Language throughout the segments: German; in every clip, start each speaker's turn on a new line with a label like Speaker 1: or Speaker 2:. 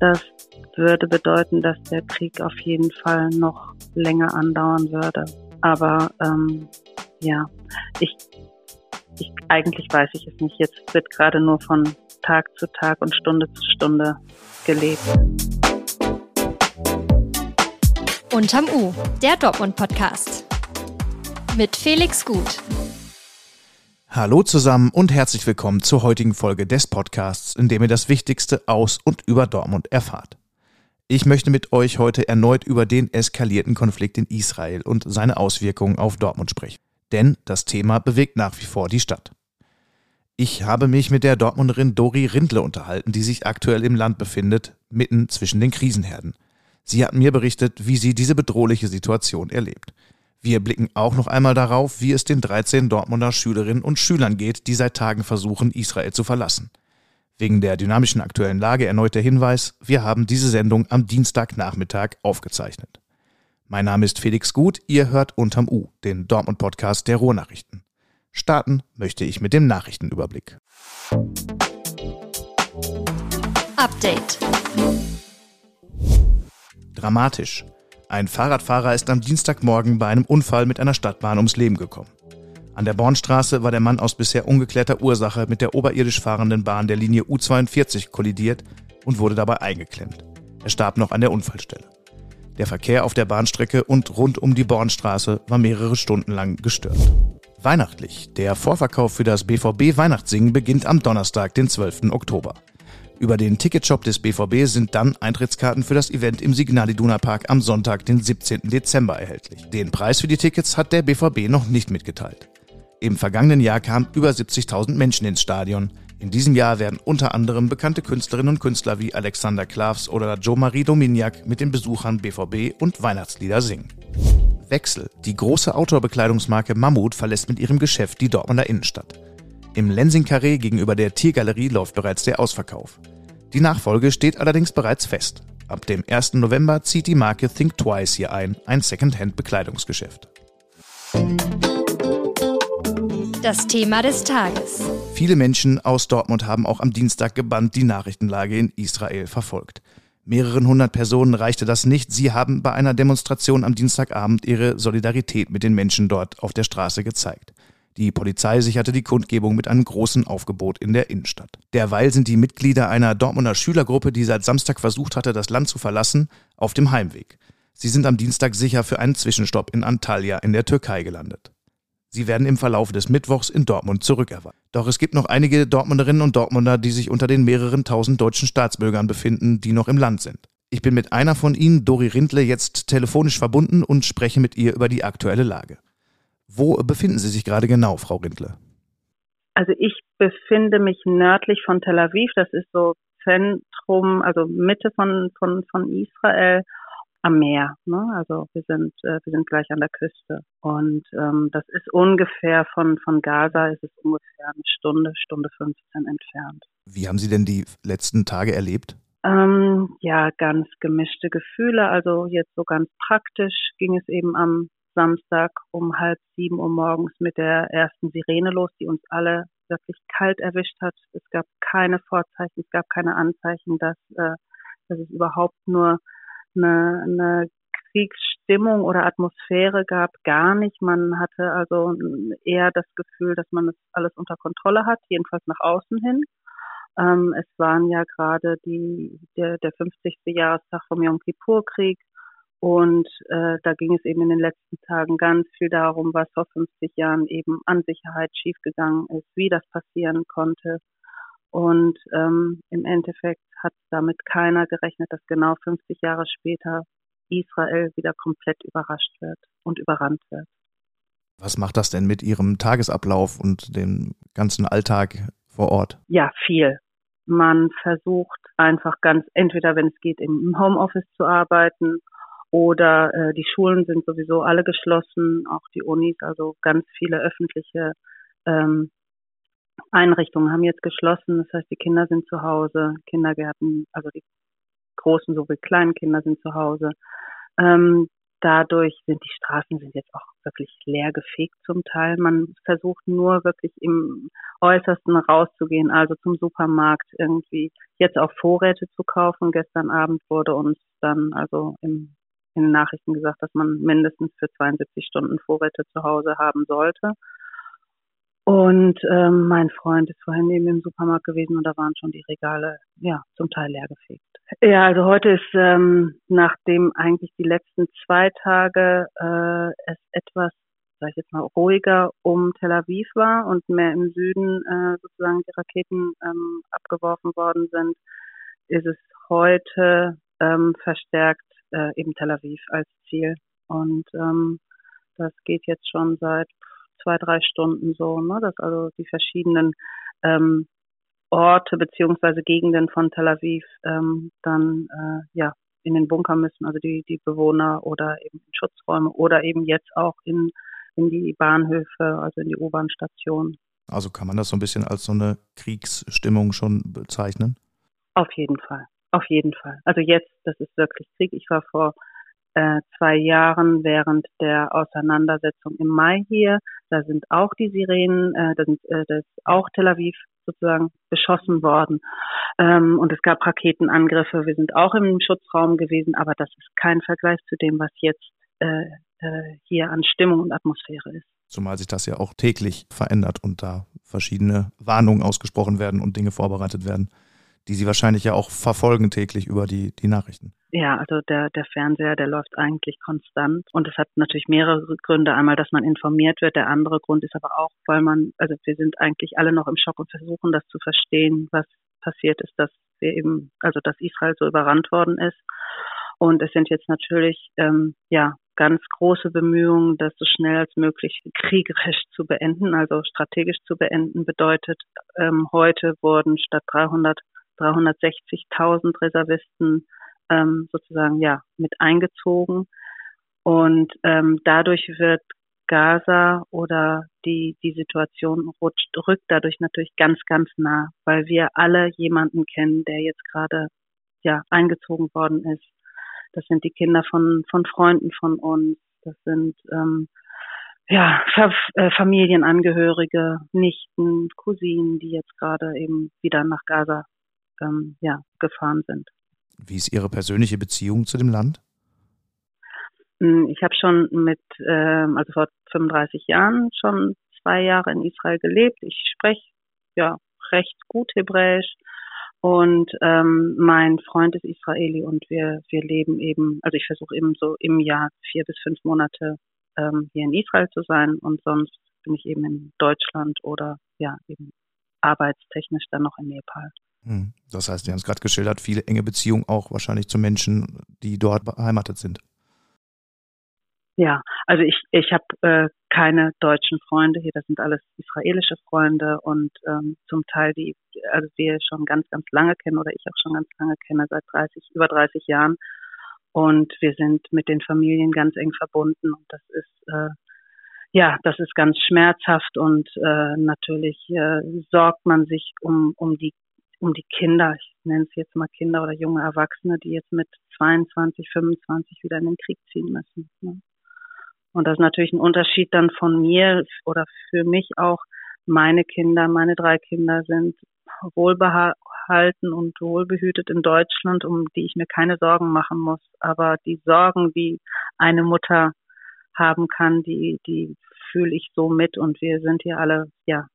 Speaker 1: Das würde bedeuten, dass der Krieg auf jeden Fall noch länger andauern würde. Aber ähm, ja, ich, ich eigentlich weiß ich es nicht. Jetzt wird gerade nur von Tag zu Tag und Stunde zu Stunde gelebt.
Speaker 2: Unterm U, der Dortmund-Podcast. Mit Felix Gut.
Speaker 3: Hallo zusammen und herzlich willkommen zur heutigen Folge des Podcasts, in dem ihr das Wichtigste aus und über Dortmund erfahrt. Ich möchte mit euch heute erneut über den eskalierten Konflikt in Israel und seine Auswirkungen auf Dortmund sprechen. Denn das Thema bewegt nach wie vor die Stadt. Ich habe mich mit der Dortmunderin Dori Rindle unterhalten, die sich aktuell im Land befindet, mitten zwischen den Krisenherden. Sie hat mir berichtet, wie sie diese bedrohliche Situation erlebt. Wir blicken auch noch einmal darauf, wie es den 13 Dortmunder Schülerinnen und Schülern geht, die seit Tagen versuchen, Israel zu verlassen. Wegen der dynamischen aktuellen Lage erneut der Hinweis, wir haben diese Sendung am Dienstagnachmittag aufgezeichnet. Mein Name ist Felix Gut, ihr hört unterm U, den Dortmund-Podcast der Ruhrnachrichten. Starten möchte ich mit dem Nachrichtenüberblick.
Speaker 2: Update.
Speaker 3: Dramatisch. Ein Fahrradfahrer ist am Dienstagmorgen bei einem Unfall mit einer Stadtbahn ums Leben gekommen. An der Bornstraße war der Mann aus bisher ungeklärter Ursache mit der oberirdisch fahrenden Bahn der Linie U42 kollidiert und wurde dabei eingeklemmt. Er starb noch an der Unfallstelle. Der Verkehr auf der Bahnstrecke und rund um die Bornstraße war mehrere Stunden lang gestört. Weihnachtlich. Der Vorverkauf für das BVB Weihnachtssingen beginnt am Donnerstag, den 12. Oktober. Über den Ticketshop des BVB sind dann Eintrittskarten für das Event im Signal Iduna Park am Sonntag, den 17. Dezember erhältlich. Den Preis für die Tickets hat der BVB noch nicht mitgeteilt. Im vergangenen Jahr kamen über 70.000 Menschen ins Stadion. In diesem Jahr werden unter anderem bekannte Künstlerinnen und Künstler wie Alexander Klavs oder Joe-Marie Dominiak mit den Besuchern BVB und Weihnachtslieder singen. Wechsel. Die große Outdoor-Bekleidungsmarke Mammut verlässt mit ihrem Geschäft die Dortmunder Innenstadt. Im Lensing-Carré gegenüber der Tiergalerie läuft bereits der Ausverkauf. Die Nachfolge steht allerdings bereits fest. Ab dem 1. November zieht die Marke Think Twice hier ein, ein Secondhand-Bekleidungsgeschäft.
Speaker 2: Das Thema des Tages.
Speaker 3: Viele Menschen aus Dortmund haben auch am Dienstag gebannt die Nachrichtenlage in Israel verfolgt. Mehreren hundert Personen reichte das nicht. Sie haben bei einer Demonstration am Dienstagabend ihre Solidarität mit den Menschen dort auf der Straße gezeigt. Die Polizei sicherte die Kundgebung mit einem großen Aufgebot in der Innenstadt. Derweil sind die Mitglieder einer Dortmunder Schülergruppe, die seit Samstag versucht hatte, das Land zu verlassen, auf dem Heimweg. Sie sind am Dienstag sicher für einen Zwischenstopp in Antalya in der Türkei gelandet. Sie werden im Verlauf des Mittwochs in Dortmund zurückerwartet. Doch es gibt noch einige Dortmunderinnen und Dortmunder, die sich unter den mehreren tausend deutschen Staatsbürgern befinden, die noch im Land sind. Ich bin mit einer von ihnen, Dori Rindle, jetzt telefonisch verbunden und spreche mit ihr über die aktuelle Lage. Wo befinden Sie sich gerade genau, Frau Rindle?
Speaker 1: Also ich befinde mich nördlich von Tel Aviv. Das ist so Zentrum, also Mitte von, von, von Israel am Meer. Ne? Also wir sind, äh, wir sind gleich an der Küste. Und ähm, das ist ungefähr von, von Gaza ist es ungefähr eine Stunde, Stunde 15 entfernt.
Speaker 3: Wie haben Sie denn die letzten Tage erlebt?
Speaker 1: Ähm, ja, ganz gemischte Gefühle. Also jetzt so ganz praktisch ging es eben am Samstag um halb sieben Uhr morgens mit der ersten Sirene los, die uns alle wirklich kalt erwischt hat. Es gab keine Vorzeichen, es gab keine Anzeichen, dass, äh, dass es überhaupt nur eine, eine Kriegsstimmung oder Atmosphäre gab, gar nicht. Man hatte also eher das Gefühl, dass man das alles unter Kontrolle hat, jedenfalls nach außen hin. Ähm, es waren ja gerade die, der, der 50. Jahrestag vom Yom Kippur-Krieg und äh, da ging es eben in den letzten Tagen ganz viel darum, was vor 50 Jahren eben an Sicherheit schiefgegangen ist, wie das passieren konnte. Und ähm, im Endeffekt hat damit keiner gerechnet, dass genau 50 Jahre später Israel wieder komplett überrascht wird und überrannt wird.
Speaker 3: Was macht das denn mit Ihrem Tagesablauf und dem ganzen Alltag vor Ort?
Speaker 1: Ja, viel. Man versucht einfach ganz, entweder wenn es geht, im Homeoffice zu arbeiten oder äh, die Schulen sind sowieso alle geschlossen, auch die Unis, also ganz viele öffentliche ähm, Einrichtungen haben jetzt geschlossen. Das heißt, die Kinder sind zu Hause, Kindergärten, also die großen sowie kleinen Kinder sind zu Hause. Ähm, dadurch sind die Straßen sind jetzt auch wirklich leer gefegt zum Teil. Man versucht nur wirklich im Äußersten rauszugehen, also zum Supermarkt irgendwie jetzt auch Vorräte zu kaufen. Gestern Abend wurde uns dann also im, in den Nachrichten gesagt, dass man mindestens für 72 Stunden Vorräte zu Hause haben sollte. Und ähm, mein Freund ist vorhin eben im Supermarkt gewesen und da waren schon die Regale ja zum Teil leer gefegt. Ja, also heute ist, ähm, nachdem eigentlich die letzten zwei Tage äh, es etwas, sag ich jetzt mal, ruhiger um Tel Aviv war und mehr im Süden äh, sozusagen die Raketen ähm, abgeworfen worden sind, ist es heute ähm, verstärkt äh, eben Tel Aviv als Ziel. Und ähm, das geht jetzt schon seit zwei, drei Stunden so, ne? dass also die verschiedenen ähm, Orte beziehungsweise Gegenden von Tel Aviv ähm, dann äh, ja in den Bunker müssen, also die, die Bewohner oder eben in Schutzräume oder eben jetzt auch in, in die Bahnhöfe, also in die U-Bahn-Stationen.
Speaker 3: Also kann man das so ein bisschen als so eine Kriegsstimmung schon bezeichnen?
Speaker 1: Auf jeden Fall, auf jeden Fall. Also jetzt, das ist wirklich Krieg. Ich war vor äh, zwei Jahren während der Auseinandersetzung im Mai hier. Da sind auch die Sirenen, äh, da, sind, äh, da ist auch Tel Aviv sozusagen beschossen worden. Ähm, und es gab Raketenangriffe. Wir sind auch im Schutzraum gewesen, aber das ist kein Vergleich zu dem, was jetzt äh, äh, hier an Stimmung und Atmosphäre ist.
Speaker 3: Zumal sich das ja auch täglich verändert und da verschiedene Warnungen ausgesprochen werden und Dinge vorbereitet werden, die Sie wahrscheinlich ja auch verfolgen täglich über die, die Nachrichten.
Speaker 1: Ja, also der, der Fernseher, der läuft eigentlich konstant. Und es hat natürlich mehrere Gründe. Einmal, dass man informiert wird. Der andere Grund ist aber auch, weil man, also wir sind eigentlich alle noch im Schock und versuchen das zu verstehen, was passiert ist, dass wir eben, also dass Israel so überrannt worden ist. Und es sind jetzt natürlich, ähm, ja, ganz große Bemühungen, das so schnell als möglich kriegerisch zu beenden, also strategisch zu beenden, bedeutet, ähm, heute wurden statt 300 360.000 Reservisten ähm, sozusagen ja mit eingezogen. Und ähm, dadurch wird Gaza oder die, die Situation rutscht, rückt dadurch natürlich ganz, ganz nah, weil wir alle jemanden kennen, der jetzt gerade ja eingezogen worden ist. Das sind die Kinder von, von Freunden von uns. Das sind ähm, ja, äh, Familienangehörige, Nichten, Cousinen, die jetzt gerade eben wieder nach Gaza ähm, ja, gefahren sind.
Speaker 3: Wie ist Ihre persönliche Beziehung zu dem Land?
Speaker 1: Hm, ich habe schon mit, ähm, also vor 35 Jahren schon zwei Jahre in Israel gelebt. Ich spreche ja recht gut Hebräisch und ähm, mein Freund ist Israeli und wir wir leben eben, also ich versuche eben so im Jahr vier bis fünf Monate ähm, hier in Israel zu sein und sonst bin ich eben in Deutschland oder ja eben arbeitstechnisch dann noch in Nepal.
Speaker 3: Hm. Das heißt, Sie haben es gerade geschildert, viele enge Beziehungen auch wahrscheinlich zu Menschen, die dort beheimatet sind.
Speaker 1: Ja, also ich, ich habe äh, keine deutschen Freunde hier, das sind alles israelische Freunde und ähm, zum Teil die, also wir schon ganz, ganz lange kennen oder ich auch schon ganz lange kenne, seit 30, über 30 Jahren. Und wir sind mit den Familien ganz eng verbunden und das ist äh, ja, das ist ganz schmerzhaft und äh, natürlich äh, sorgt man sich um, um die um die Kinder, ich nenne es jetzt mal Kinder oder junge Erwachsene, die jetzt mit 22, 25 wieder in den Krieg ziehen müssen. Ne? Und das ist natürlich ein Unterschied dann von mir oder für mich auch. Meine Kinder, meine drei Kinder sind wohlbehalten und wohlbehütet in Deutschland, um die ich mir keine Sorgen machen muss. Aber die Sorgen, die eine Mutter haben kann, die, die fühle ich so mit und wir sind hier alle, ja,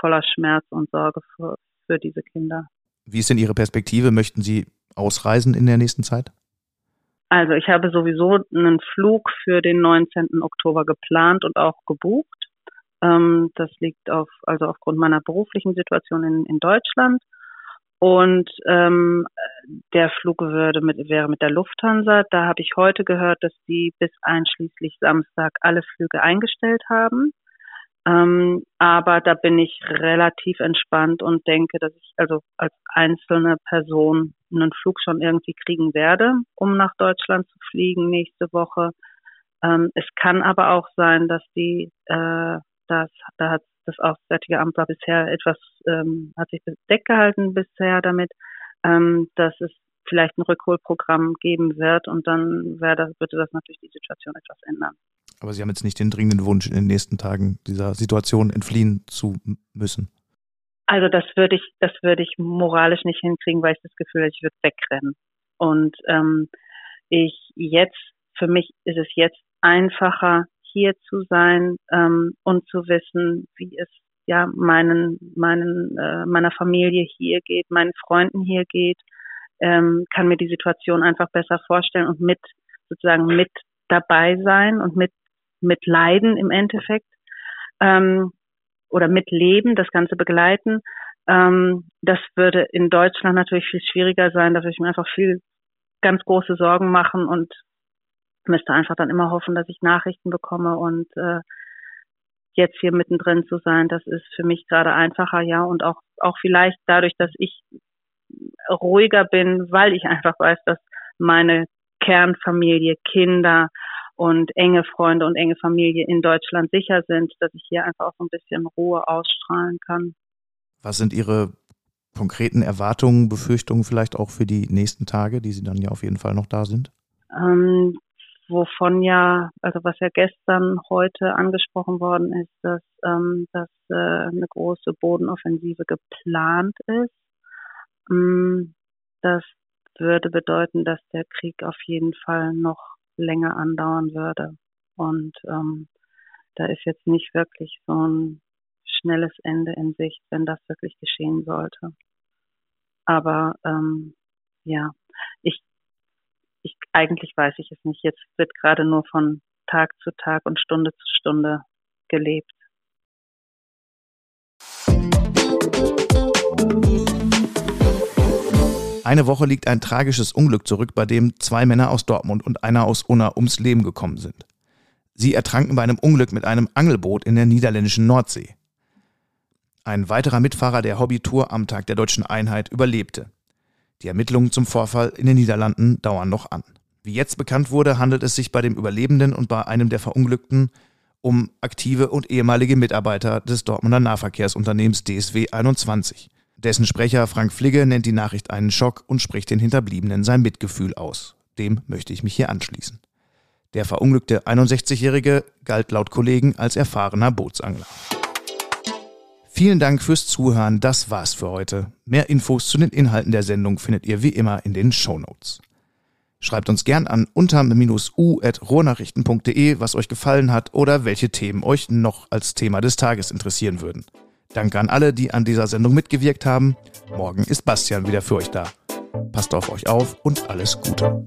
Speaker 1: voller Schmerz und Sorge für, für diese Kinder.
Speaker 3: Wie ist denn Ihre Perspektive? Möchten Sie ausreisen in der nächsten Zeit?
Speaker 1: Also ich habe sowieso einen Flug für den 19. Oktober geplant und auch gebucht. Ähm, das liegt auf, also aufgrund meiner beruflichen Situation in, in Deutschland. Und ähm, der Flug würde mit, wäre mit der Lufthansa. Da habe ich heute gehört, dass die bis einschließlich Samstag alle Flüge eingestellt haben. Ähm, aber da bin ich relativ entspannt und denke, dass ich also als einzelne Person einen Flug schon irgendwie kriegen werde, um nach Deutschland zu fliegen nächste Woche. Ähm, es kann aber auch sein, dass die, äh, das, da hat das Auswärtige Amt war bisher etwas, ähm, hat sich bedeckt gehalten bisher damit, ähm, dass es vielleicht ein Rückholprogramm geben wird und dann das, würde das natürlich die Situation etwas ändern.
Speaker 3: Aber Sie haben jetzt nicht den dringenden Wunsch, in den nächsten Tagen dieser Situation entfliehen zu müssen.
Speaker 1: Also das würde ich, das würde ich moralisch nicht hinkriegen, weil ich das Gefühl habe, ich würde wegrennen. Und ähm, ich jetzt, für mich ist es jetzt einfacher, hier zu sein ähm, und zu wissen, wie es ja meinen, meinen, äh, meiner Familie hier geht, meinen Freunden hier geht, ähm, kann mir die Situation einfach besser vorstellen und mit sozusagen mit dabei sein und mit mit leiden im Endeffekt ähm, oder mitleben, das Ganze begleiten. Ähm, das würde in Deutschland natürlich viel schwieriger sein. Da würde ich mir einfach viel ganz große Sorgen machen und müsste einfach dann immer hoffen, dass ich Nachrichten bekomme und äh, jetzt hier mittendrin zu sein, das ist für mich gerade einfacher, ja, und auch, auch vielleicht dadurch, dass ich ruhiger bin, weil ich einfach weiß, dass meine Kernfamilie, Kinder und enge Freunde und enge Familie in Deutschland sicher sind, dass ich hier einfach auch so ein bisschen Ruhe ausstrahlen kann.
Speaker 3: Was sind Ihre konkreten Erwartungen, Befürchtungen vielleicht auch für die nächsten Tage, die Sie dann ja auf jeden Fall noch da sind?
Speaker 1: Ähm, wovon ja, also was ja gestern, heute angesprochen worden ist, dass, ähm, dass äh, eine große Bodenoffensive geplant ist. Ähm, das würde bedeuten, dass der Krieg auf jeden Fall noch länger andauern würde. Und ähm, da ist jetzt nicht wirklich so ein schnelles Ende in Sicht, wenn das wirklich geschehen sollte. Aber ähm, ja, ich ich, eigentlich weiß ich es nicht. Jetzt wird gerade nur von Tag zu Tag und Stunde zu Stunde gelebt.
Speaker 3: Eine Woche liegt ein tragisches Unglück zurück, bei dem zwei Männer aus Dortmund und einer aus Unna ums Leben gekommen sind. Sie ertranken bei einem Unglück mit einem Angelboot in der niederländischen Nordsee. Ein weiterer Mitfahrer der Hobbytour am Tag der deutschen Einheit überlebte. Die Ermittlungen zum Vorfall in den Niederlanden dauern noch an. Wie jetzt bekannt wurde, handelt es sich bei dem Überlebenden und bei einem der Verunglückten um aktive und ehemalige Mitarbeiter des Dortmunder Nahverkehrsunternehmens DSW 21. Dessen Sprecher Frank Fligge nennt die Nachricht einen Schock und spricht den Hinterbliebenen sein Mitgefühl aus. Dem möchte ich mich hier anschließen. Der verunglückte 61-Jährige galt laut Kollegen als erfahrener Bootsangler. Vielen Dank fürs Zuhören. Das war's für heute. Mehr Infos zu den Inhalten der Sendung findet ihr wie immer in den Show Notes. Schreibt uns gern an unter-u.rohrnachrichten.de, was euch gefallen hat oder welche Themen euch noch als Thema des Tages interessieren würden. Danke an alle, die an dieser Sendung mitgewirkt haben. Morgen ist Bastian wieder für euch da. Passt auf euch auf und alles Gute.